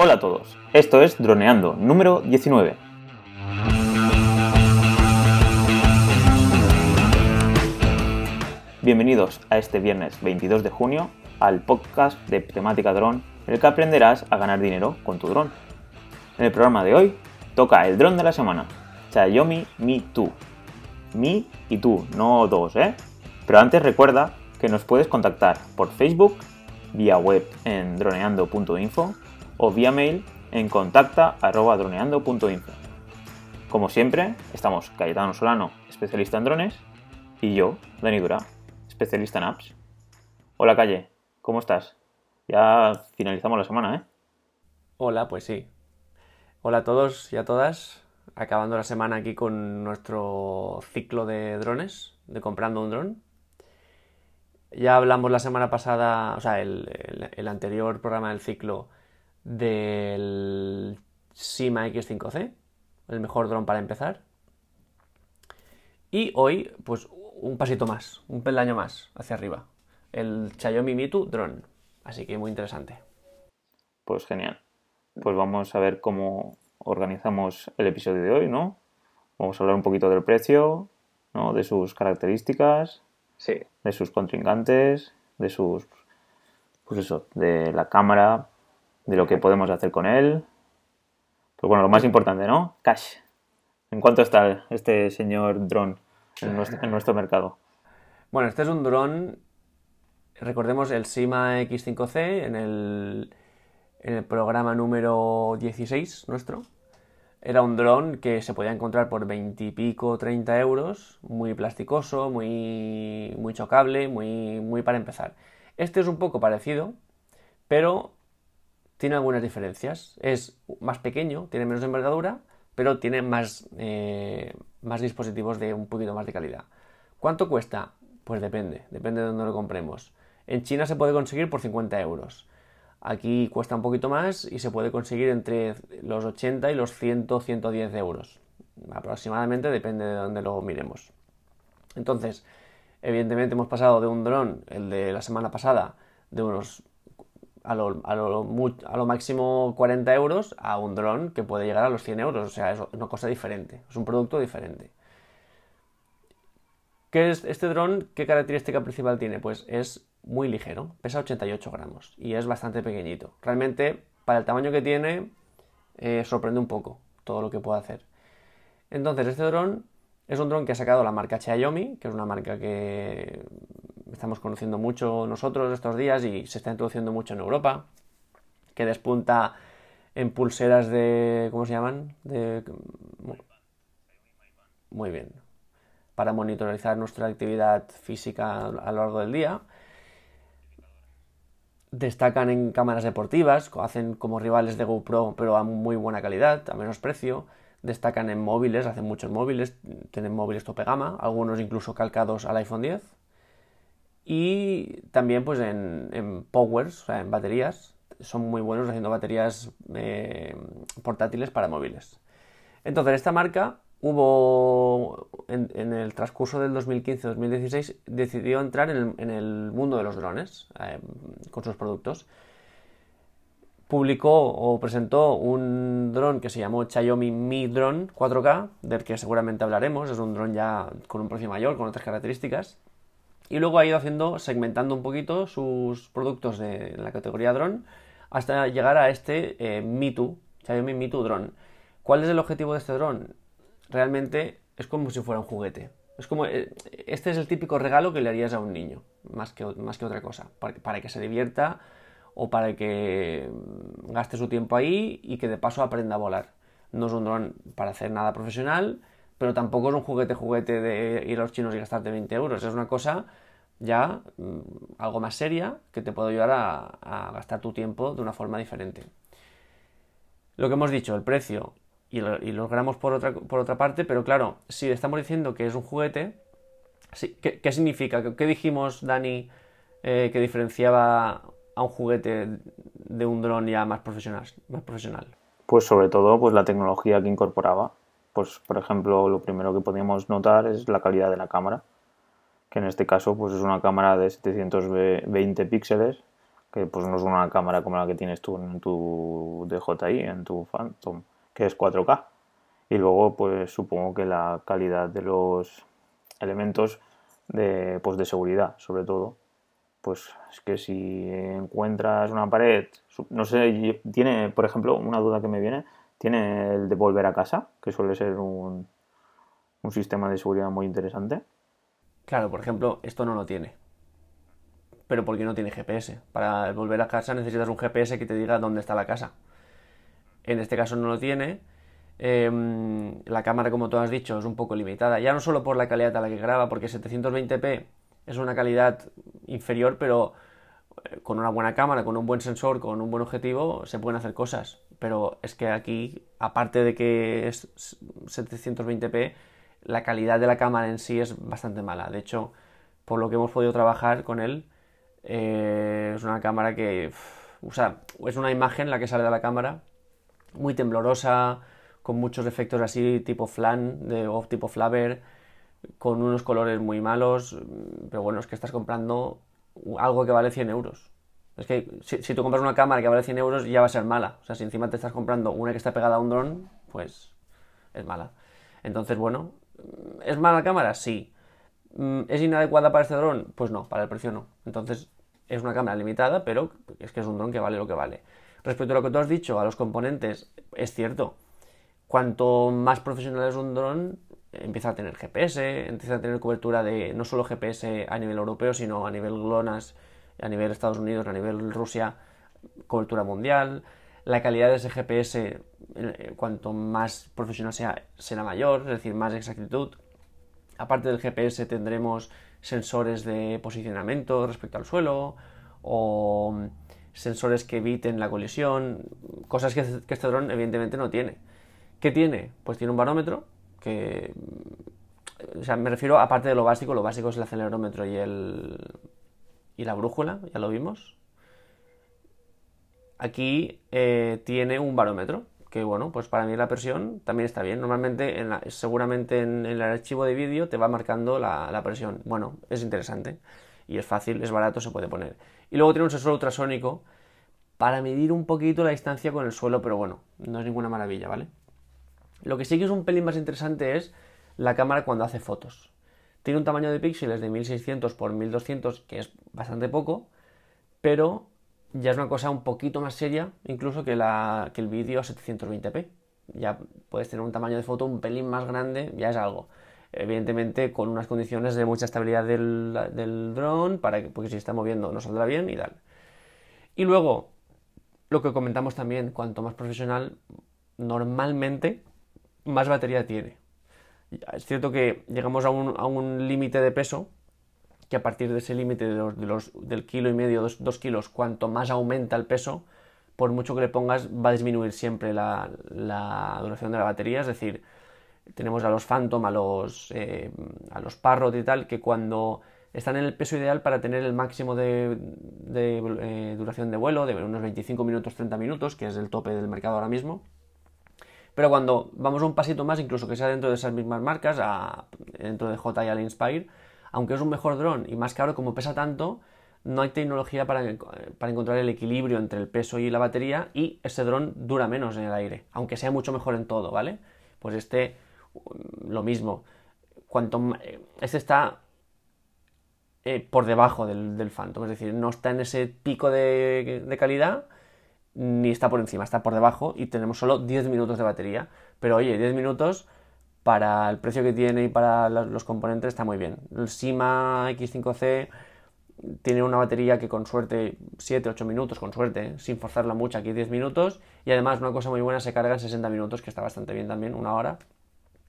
Hola a todos, esto es Droneando número 19. Bienvenidos a este viernes 22 de junio al podcast de temática dron en el que aprenderás a ganar dinero con tu dron. En el programa de hoy toca el dron de la semana, Xiaomi Mi 2. Mi y tú, no dos, ¿eh? Pero antes recuerda que nos puedes contactar por Facebook, vía web en droneando.info o vía mail en contacta.droneando.info. Como siempre, estamos Cayetano Solano, especialista en drones, y yo, Dani Dura, especialista en apps. Hola Calle, ¿cómo estás? Ya finalizamos la semana, ¿eh? Hola, pues sí. Hola a todos y a todas. Acabando la semana aquí con nuestro ciclo de drones, de comprando un dron. Ya hablamos la semana pasada, o sea, el, el anterior programa del ciclo del Sima X5C, el mejor dron para empezar. Y hoy, pues un pasito más, un peldaño más hacia arriba, el Xiaomi Mitu Drone. Así que muy interesante. Pues genial. Pues vamos a ver cómo organizamos el episodio de hoy, ¿no? Vamos a hablar un poquito del precio, ¿no? De sus características, sí. de sus contrincantes, de sus, pues eso, de la cámara, de lo que podemos hacer con él. Pues bueno, lo más importante, ¿no? Cash. ¿En cuánto está este señor dron en nuestro, mercado? Bueno, este es un dron, recordemos el Sima X5C en el, en el programa número 16 nuestro. Era un dron que se podía encontrar por 20 y pico, 30 euros, muy plasticoso, muy, muy chocable, muy, muy para empezar. Este es un poco parecido, pero tiene algunas diferencias. Es más pequeño, tiene menos envergadura, pero tiene más, eh, más dispositivos de un poquito más de calidad. ¿Cuánto cuesta? Pues depende, depende de dónde lo compremos. En China se puede conseguir por 50 euros. Aquí cuesta un poquito más y se puede conseguir entre los 80 y los 100, 110 euros. Aproximadamente depende de dónde lo miremos. Entonces, evidentemente hemos pasado de un dron, el de la semana pasada, de unos a lo, a, lo, máximo 40 euros a un dron que puede llegar a los 100 euros. O sea, es una cosa diferente, es un producto diferente. ¿Qué es este dron? ¿Qué característica principal tiene? Pues es muy ligero, pesa 88 gramos y es bastante pequeñito. Realmente, para el tamaño que tiene, eh, sorprende un poco todo lo que puede hacer. Entonces, este dron es un dron que ha sacado la marca Xiaomi, que es una marca que estamos conociendo mucho nosotros estos días y se está introduciendo mucho en Europa, que despunta en pulseras de... ¿cómo se llaman? De... Muy bien. Para monitorizar nuestra actividad física a lo largo del día. Destacan en cámaras deportivas, hacen como rivales de GoPro, pero a muy buena calidad, a menos precio. Destacan en móviles, hacen muchos móviles, tienen móviles tope gama, algunos incluso calcados al iPhone 10 y también pues en, powers, o sea, en baterías, son muy buenos haciendo baterías eh, portátiles para móviles. Entonces, esta marca hubo en, el transcurso del 2015-2016 decidió entrar en el, mundo de los drones eh, con sus productos. Publicó o presentó un dron que se llamó Xiaomi Mi Drone 4K, del que seguramente hablaremos. Es un dron ya con un precio mayor, con otras características. Y luego ha ido haciendo, segmentando un poquito sus productos de, la categoría drone hasta llegar a este eh, Mi 2, Xiaomi Mi 2 Drone. ¿Cuál es el objetivo de este drone? Realmente es como si fuera un juguete. Es como, eh, este es el típico regalo que le harías a un niño, más que, más que otra cosa, para, que se divierta o para que mm, gaste su tiempo ahí y que de paso aprenda a volar. No es un dron para hacer nada profesional, pero tampoco es un juguete juguete de ir a los chinos y gastarte 20 euros. Es una cosa ya mm, algo más seria que te puede ayudar a, gastar tu tiempo de una forma diferente. Lo que hemos dicho, el precio y, los gramos por otra, por otra parte, pero claro, si estamos diciendo que es un juguete, ¿qué, significa? ¿Qué, dijimos, Dani, eh, que diferenciaba a un juguete de un dron ya más profesional, más profesional? Pues sobre todo pues la tecnología que incorporaba pues por ejemplo lo primero que podíamos notar es la calidad de la cámara, que en este caso pues es una cámara de 720 píxeles que pues no es una cámara como la que tienes tú en tu DJI, en tu Phantom, que es 4K. Y luego, pues supongo que la calidad de los elementos de, pues, de seguridad, sobre todo. Pues es que si encuentras una pared, no sé, tiene, por ejemplo, una duda que me viene, tiene el de volver a casa, que suele ser un, un sistema de seguridad muy interesante. Claro, por ejemplo, esto no lo tiene. Pero porque no tiene GPS. Para volver a casa necesitas un GPS que te diga dónde está la casa. En este caso no lo tiene. Em, la cámara, como tú has dicho, es un poco limitada. Ya no solo por la calidad a la que graba, porque 720p es una calidad inferior, pero con una buena cámara, con un buen sensor, con un buen objetivo, se pueden hacer cosas. Pero es que aquí, aparte de que es 720p, la calidad de la cámara en sí es bastante mala. De hecho, por lo que hemos podido trabajar con él, eh, es una cámara que... o sea, es una imagen la que sale de la cámara muy temblorosa, con muchos efectos así tipo flan de, o tipo flaver, con unos colores muy malos, pero bueno, es que estás comprando algo que vale 100 euros. Es que si, tú compras una cámara que vale 100 euros ya va a ser mala. O sea, si encima te estás comprando una que está pegada a un dron, pues es mala. Entonces, bueno, ¿Es mala cámara? Sí. Mm, ¿Es inadecuada para este dron? Pues no, para el precio no. Entonces es una cámara limitada, pero es que es un dron que vale lo que vale. Respecto a lo que tú has dicho, a los componentes, es cierto. Cuanto más profesional es un dron, empieza a tener GPS, empieza a tener cobertura de no solo GPS a nivel europeo, sino a nivel GLONASS, a nivel Estados Unidos, a nivel Rusia, cobertura mundial. La calidad de ese GPS eh, cuanto más profesional sea, será mayor, es decir, más exactitud. Aparte del GPS tendremos sensores de posicionamiento respecto al suelo o sensores que eviten la colisión, cosas que, este dron evidentemente no tiene. ¿Qué tiene? Pues tiene un barómetro que... O sea, me refiero aparte de lo básico, lo básico es el acelerómetro y, el, y la brújula, ya lo vimos. Aquí eh, tiene un barómetro, que bueno, pues para mí la presión también está bien. Normalmente, seguramente en, el archivo de vídeo te va marcando la, presión. Bueno, es interesante y es fácil, es barato, se puede poner. Y luego tiene un sensor ultrasónico para medir un poquito la distancia con el suelo, pero bueno, no es ninguna maravilla, ¿vale? Lo que sí que es un pelín más interesante es la cámara cuando hace fotos. Tiene un tamaño de píxeles de 1600 x 1200, que es bastante poco, pero ya es una cosa un poquito más seria, incluso que, la, que el vídeo a 720p. Ya puedes tener un tamaño de foto un pelín más grande, ya es algo. Evidentemente con unas condiciones de mucha estabilidad del, del dron, para que, porque si está moviendo no saldrá bien y tal. Y luego, lo que comentamos también, cuanto más profesional, normalmente más batería tiene. Es cierto que llegamos a un, a un límite de peso que a partir de ese límite de los, del kilo y medio, dos, kilos, cuanto más aumenta el peso, por mucho que le pongas, va a disminuir siempre la, duración de la batería. Es decir, tenemos a los Phantom, a los, eh, a los Parrot y tal, que cuando están en el peso ideal para tener el máximo de, eh, duración de vuelo, de unos 25 minutos, 30 minutos, que es el tope del mercado ahora mismo. Pero cuando vamos un pasito más, incluso que sea dentro de esas mismas marcas, dentro de JI Inspire, aunque es un mejor dron y más caro, como pesa tanto, no hay tecnología para, encontrar el equilibrio entre el peso y la batería y ese dron dura menos en el aire, aunque sea mucho mejor en todo, ¿vale? Pues este, mm, lo mismo. Cuanto, eh, este está eh, por debajo del, del, Phantom, es decir, no está en ese pico de, de, calidad ni está por encima, está por debajo y tenemos solo 10 minutos de batería. Pero oye, 10 minutos para el precio que tiene y para los componentes está muy bien. El Sima X5C tiene una batería que con suerte 7-8 minutos, con suerte, sin forzarla mucho, aquí 10 minutos. Y además una cosa muy buena, se carga en 60 minutos, que está bastante bien también, una hora,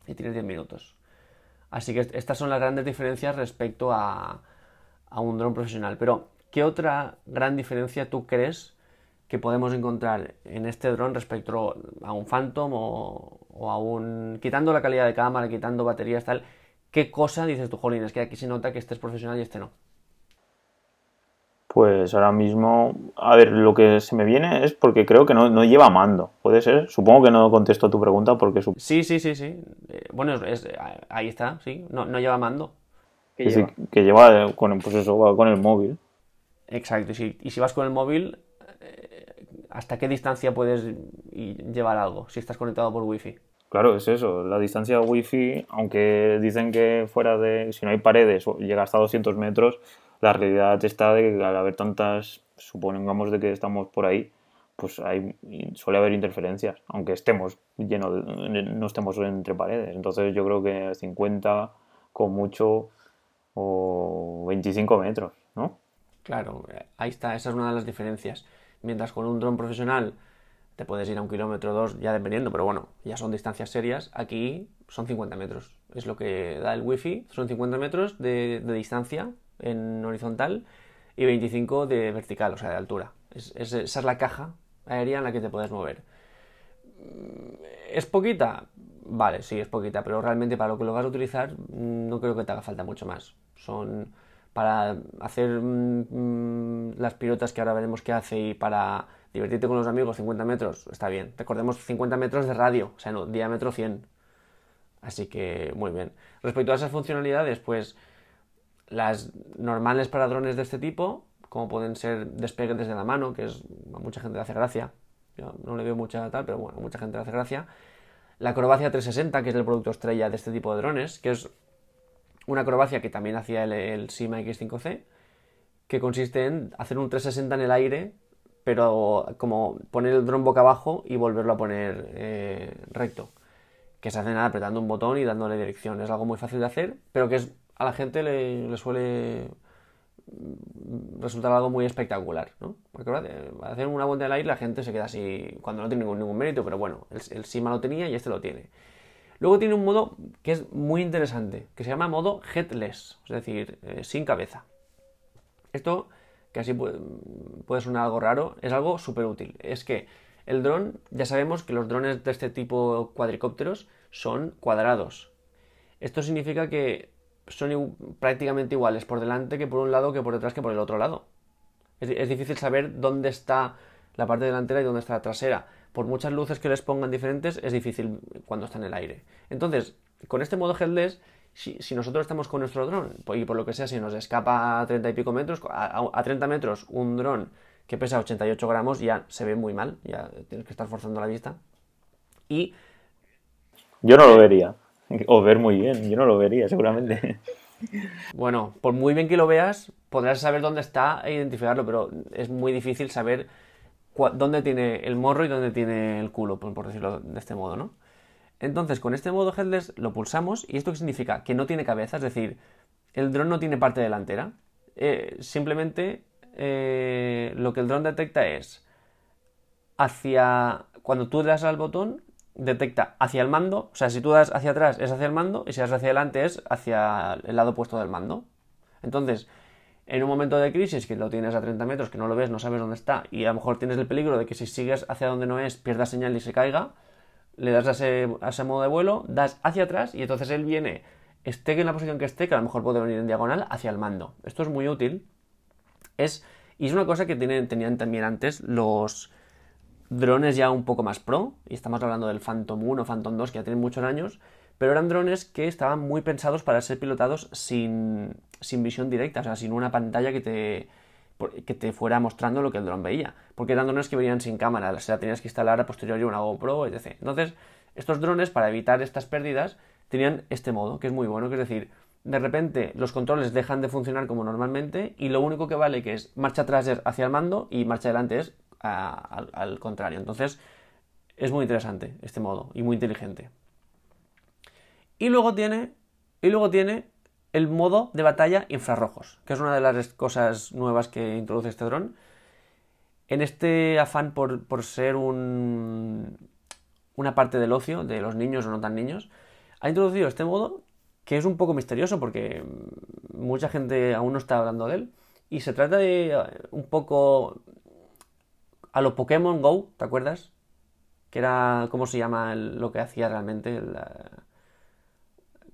y tiene 10 minutos. Así que estas son las grandes diferencias respecto a, a un dron profesional. Pero, ¿qué otra gran diferencia tú crees que podemos encontrar en este dron respecto a un Phantom o, o aún quitando la calidad de cámara, quitando baterías, tal, ¿qué cosa dices tú, Jolín? Es que aquí se nota que este es profesional y este no. Pues ahora mismo, a ver, lo que se me viene es porque creo que no, lleva mando. ¿Puede ser? Supongo que no contesto a tu pregunta porque... Sí, sí, sí, sí. Eh, bueno, ahí está, sí. No, lleva mando. Que, lleva? que lleva con, pues eso, con el móvil. Exacto, y si, y si vas con el móvil, eh, ¿hasta qué distancia puedes llevar algo si estás conectado por wifi? Claro, es eso. La distancia wifi, aunque dicen que fuera de, si no hay paredes, llega hasta 200 metros, la realidad está de que al haber tantas, supongamos de que estamos por ahí, pues hay, suele haber interferencias, aunque estemos llenos, no estemos entre paredes. Entonces yo creo que 50 con mucho o 25 metros, ¿no? Claro, ahí está, esa es una de las diferencias. Mientras con un dron profesional te puedes ir a un kilómetro o dos, ya dependiendo, pero bueno, ya son distancias serias. Aquí son 50 metros, es lo que da el wifi, son 50 metros de, distancia en horizontal y 25 de vertical, o sea, de altura. esa es la caja aérea en la que te puedes mover. ¿Es poquita? Vale, sí, es poquita, pero realmente para lo que lo vas a utilizar no creo que te haga falta mucho más. Son para hacer mm, mm, las pilotas que ahora veremos que hace y para divertirte con los amigos 50 metros, está bien. Recordemos 50 metros de radio, o sea, no, diámetro 100. Así que muy bien. Respecto a esas funcionalidades, pues las normales para drones de este tipo, como pueden ser despegues desde la mano, que es a mucha gente le hace gracia. Yo no le veo mucha tal, pero bueno, a mucha gente le hace gracia. La acrobacia 360, que es el producto estrella de este tipo de drones, que es una acrobacia que también hacía el, SIMA X5C, que consiste en hacer un 360 en el aire pero como poner el dron boca abajo y volverlo a poner eh, recto. Que se hace nada apretando un botón y dándole dirección. Es algo muy fácil de hacer, pero que es, a la gente le, suele resultar algo muy espectacular, ¿no? Porque hacer una vuelta el aire la gente se queda así cuando no tiene ningún, mérito, pero bueno, el, el, Sima lo tenía y este lo tiene. Luego tiene un modo que es muy interesante, que se llama modo headless, es decir, eh, sin cabeza. Esto que así puede, sonar algo raro, es algo súper útil. Es que el dron, ya sabemos que los drones de este tipo cuadricópteros son cuadrados. Esto significa que son prácticamente iguales por delante que por un lado que por detrás que por el otro lado. Es, difícil saber dónde está la parte delantera y dónde está la trasera. Por muchas luces que les pongan diferentes, es difícil cuando está en el aire. Entonces, con este modo headless si, nosotros estamos con nuestro dron y por lo que sea, si nos escapa a 30 y pico metros, a, 30 metros un dron que pesa 88 gramos ya se ve muy mal, ya tienes que estar forzando la vista. Y... Yo no lo vería, o ver muy bien, yo no lo vería seguramente. Bueno, por muy bien que lo veas, podrás saber dónde está e identificarlo, pero es muy difícil saber dónde tiene el morro y dónde tiene el culo, por decirlo de este modo, ¿no? Entonces, con este modo headless lo pulsamos y esto qué significa? Que no tiene cabeza, es decir, el dron no tiene parte delantera. Eh, simplemente eh, lo que el dron detecta es hacia... Cuando tú das al botón, detecta hacia el mando, o sea, si tú das hacia atrás es hacia el mando y si das hacia adelante es hacia el lado opuesto del mando. Entonces, en un momento de crisis que lo tienes a 30 metros, que no lo ves, no sabes dónde está y a lo mejor tienes el peligro de que si sigues hacia donde no es, pierdas señal y se caiga, le das a ese, modo de vuelo, das hacia atrás y entonces él viene, esté en la posición que esté, que a lo mejor puede venir en diagonal, hacia el mando. Esto es muy útil. Es, y es una cosa que tienen, tenían también antes los drones ya un poco más pro, y estamos hablando del Phantom 1 o Phantom 2, que ya tienen muchos años, pero eran drones que estaban muy pensados para ser pilotados sin, sin visión directa, o sea, sin una pantalla que te, que te fuera mostrando lo que el dron veía. Porque eran drones que venían sin cámara, o sea, tenías que instalar a posteriori una GoPro, etc. Entonces, estos drones, para evitar estas pérdidas, tenían este modo, que es muy bueno, que es decir, de repente los controles dejan de funcionar como normalmente y lo único que vale que es marcha atrás es hacia el mando y marcha adelante es al, al contrario. Entonces, es muy interesante este modo y muy inteligente. Y luego tiene, y luego tiene el modo de batalla infrarrojos, que es una de las cosas nuevas que introduce este dron. En este afán por, ser un, una parte del ocio de los niños o no tan niños, ha introducido este modo que es un poco misterioso porque mucha gente aún no está hablando de él. Y se trata de uh, un poco a lo Pokémon Go, ¿te acuerdas? Que era, ¿cómo se llama lo que hacía realmente?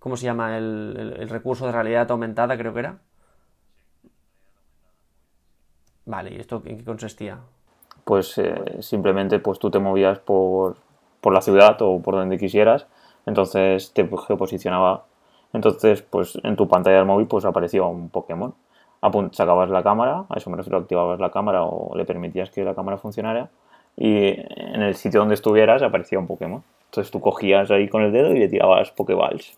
¿Cómo se llama? El, recurso de realidad aumentada, creo que era. Vale, ¿y esto en qué consistía? Pues eh, simplemente pues tú te movías por, la ciudad o por donde quisieras, entonces te geoposicionaba. Entonces, pues en tu pantalla del móvil pues aparecía un Pokémon. sacabas la cámara, a eso me refiero, activabas la cámara o le permitías que la cámara funcionara y en el sitio donde estuvieras aparecía un Pokémon. Entonces tú cogías ahí con el dedo y le tirabas Pokéballs.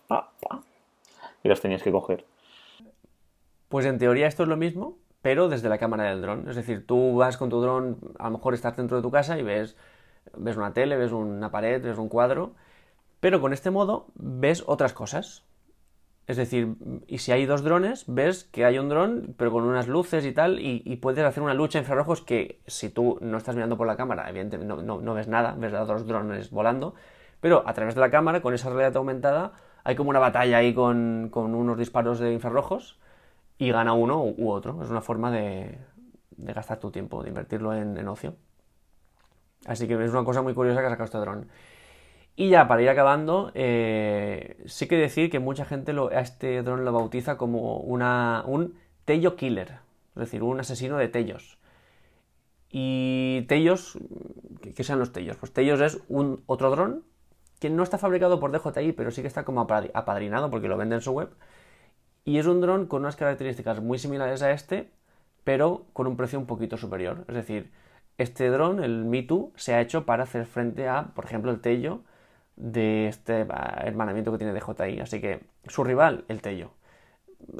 Y los tenías que coger. Pues en teoría esto es lo mismo, pero desde la cámara del dron. Es decir, tú vas con tu dron, a lo mejor estás dentro de tu casa y ves, ves una tele, ves una pared, ves un cuadro, pero con este modo ves otras cosas. Es decir, y si hay dos drones, ves que hay un dron, pero con unas luces y tal, y, puedes hacer una lucha infrarrojos que si tú no estás mirando por la cámara, evidentemente no, ves nada, ves a dos drones volando, pero a través de la cámara, con esa realidad aumentada, hay como una batalla ahí con, unos disparos de infrarrojos y gana uno u otro. Es una forma de, gastar tu tiempo, de invertirlo en, en, ocio. Así que es una cosa muy curiosa que ha sacado este dron. Y ya para ir acabando, eh, sí que decir que mucha gente a este dron lo bautiza como una, un Tello Killer, es decir, un asesino de Tellos. Y Tellos, ¿qué sean los Tellos? Pues Tellos es un otro dron que no está fabricado por DJI, pero sí que está como apadrinado porque lo vende en su web. Y es un dron con unas características muy similares a este, pero con un precio un poquito superior. Es decir, este dron, el Me se ha hecho para hacer frente a, por ejemplo, el Tello de este hermanamiento que tiene DJI. Así que su rival, el Tello.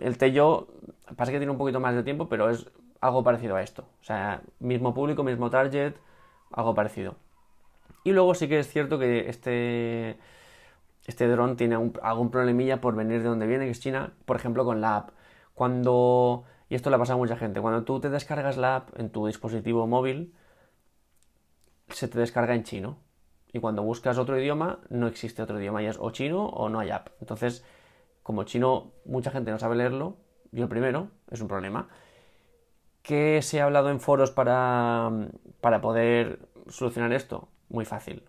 El Tello pasa que tiene un poquito más de tiempo, pero es algo parecido a esto. O sea, mismo público, mismo target, algo parecido. Y luego sí que es cierto que este, este dron tiene algún problemilla por venir de donde viene, que es China, por ejemplo con la app. Cuando, y esto le ha pasado a mucha gente, cuando tú te descargas la app en tu dispositivo móvil, se te descarga en chino y cuando buscas otro idioma no existe otro idioma, y es o chino o no hay app. Entonces, como chino mucha gente no sabe leerlo, yo el primero, es un problema. ¿Qué se ha hablado en foros para, para poder solucionar esto? Muy fácil.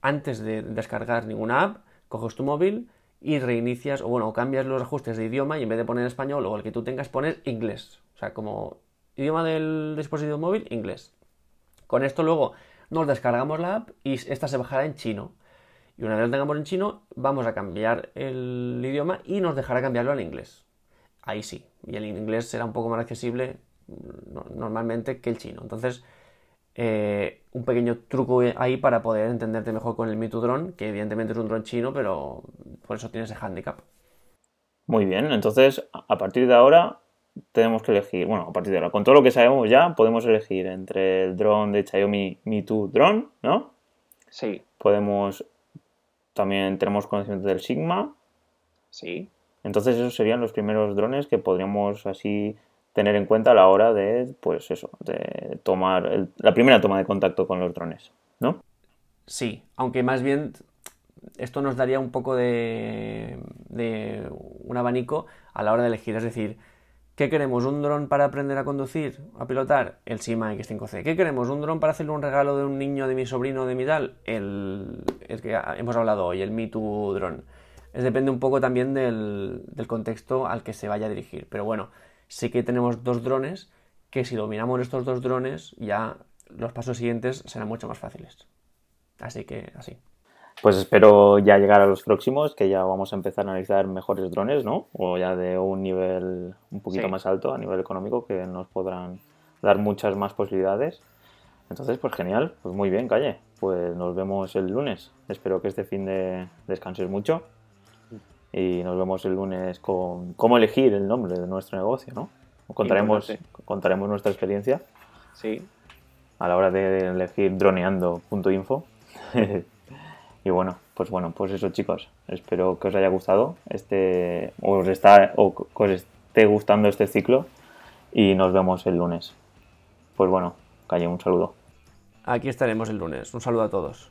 Antes de descargar ninguna app, coges tu móvil y reinicias, o bueno, cambias los ajustes de idioma y en vez de poner español o el que tú tengas, pones inglés. O sea, como idioma del dispositivo móvil, inglés. Con esto luego nos descargamos la app y esta se bajará en chino. Y una vez la tengamos en chino, vamos a cambiar el idioma y nos dejará cambiarlo al inglés. Ahí sí. Y el inglés será un poco más accesible normalmente que el chino. Entonces, eh, un pequeño truco ahí para poder entenderte mejor con el Mitu Drone, que evidentemente es un dron chino, pero por eso tiene ese handicap. Muy bien, entonces a partir de ahora tenemos que elegir, bueno, a partir de ahora, con todo lo que sabemos ya, podemos elegir entre el drone de Xiaomi Mi 2 Drone, ¿no? Sí. Podemos, también tenemos conocimiento del Sigma. Sí. Entonces esos serían los primeros drones que podríamos así tener en cuenta a la hora de, pues eso, de tomar la primera toma de contacto con los drones, ¿no? Sí, aunque más bien esto nos daría un poco de, de un abanico a la hora de elegir, es decir, ¿Qué queremos? ¿Un dron para aprender a conducir, a pilotar? El Sima X5C. ¿Qué queremos? ¿Un dron para hacerle un regalo de un niño, de mi sobrino, de mi tal? El, que hemos hablado hoy, el Me Too Drone. Es, depende un poco también del, contexto al que se vaya a dirigir. Pero bueno, sí que tenemos dos drones que si dominamos estos dos drones ya los pasos siguientes serán mucho más fáciles. Así que así. Pues espero ya llegar a los próximos, que ya vamos a empezar a analizar mejores drones, ¿no? O ya de un nivel un poquito más alto a nivel económico, que nos podrán dar muchas más posibilidades. Entonces, pues genial, pues muy bien, Calle. Pues nos vemos el lunes. Espero que este fin de descanses mucho. Y nos vemos el lunes con cómo elegir el nombre de nuestro negocio, ¿no? Contaremos, contaremos nuestra experiencia. Sí. A la hora de elegir droneando.info. Y bueno, pues bueno, pues eso chicos, espero que os haya gustado este, os, está, o que os esté gustando este ciclo y nos vemos el lunes. Pues bueno, Calle, un saludo. Aquí estaremos el lunes. Un saludo a todos.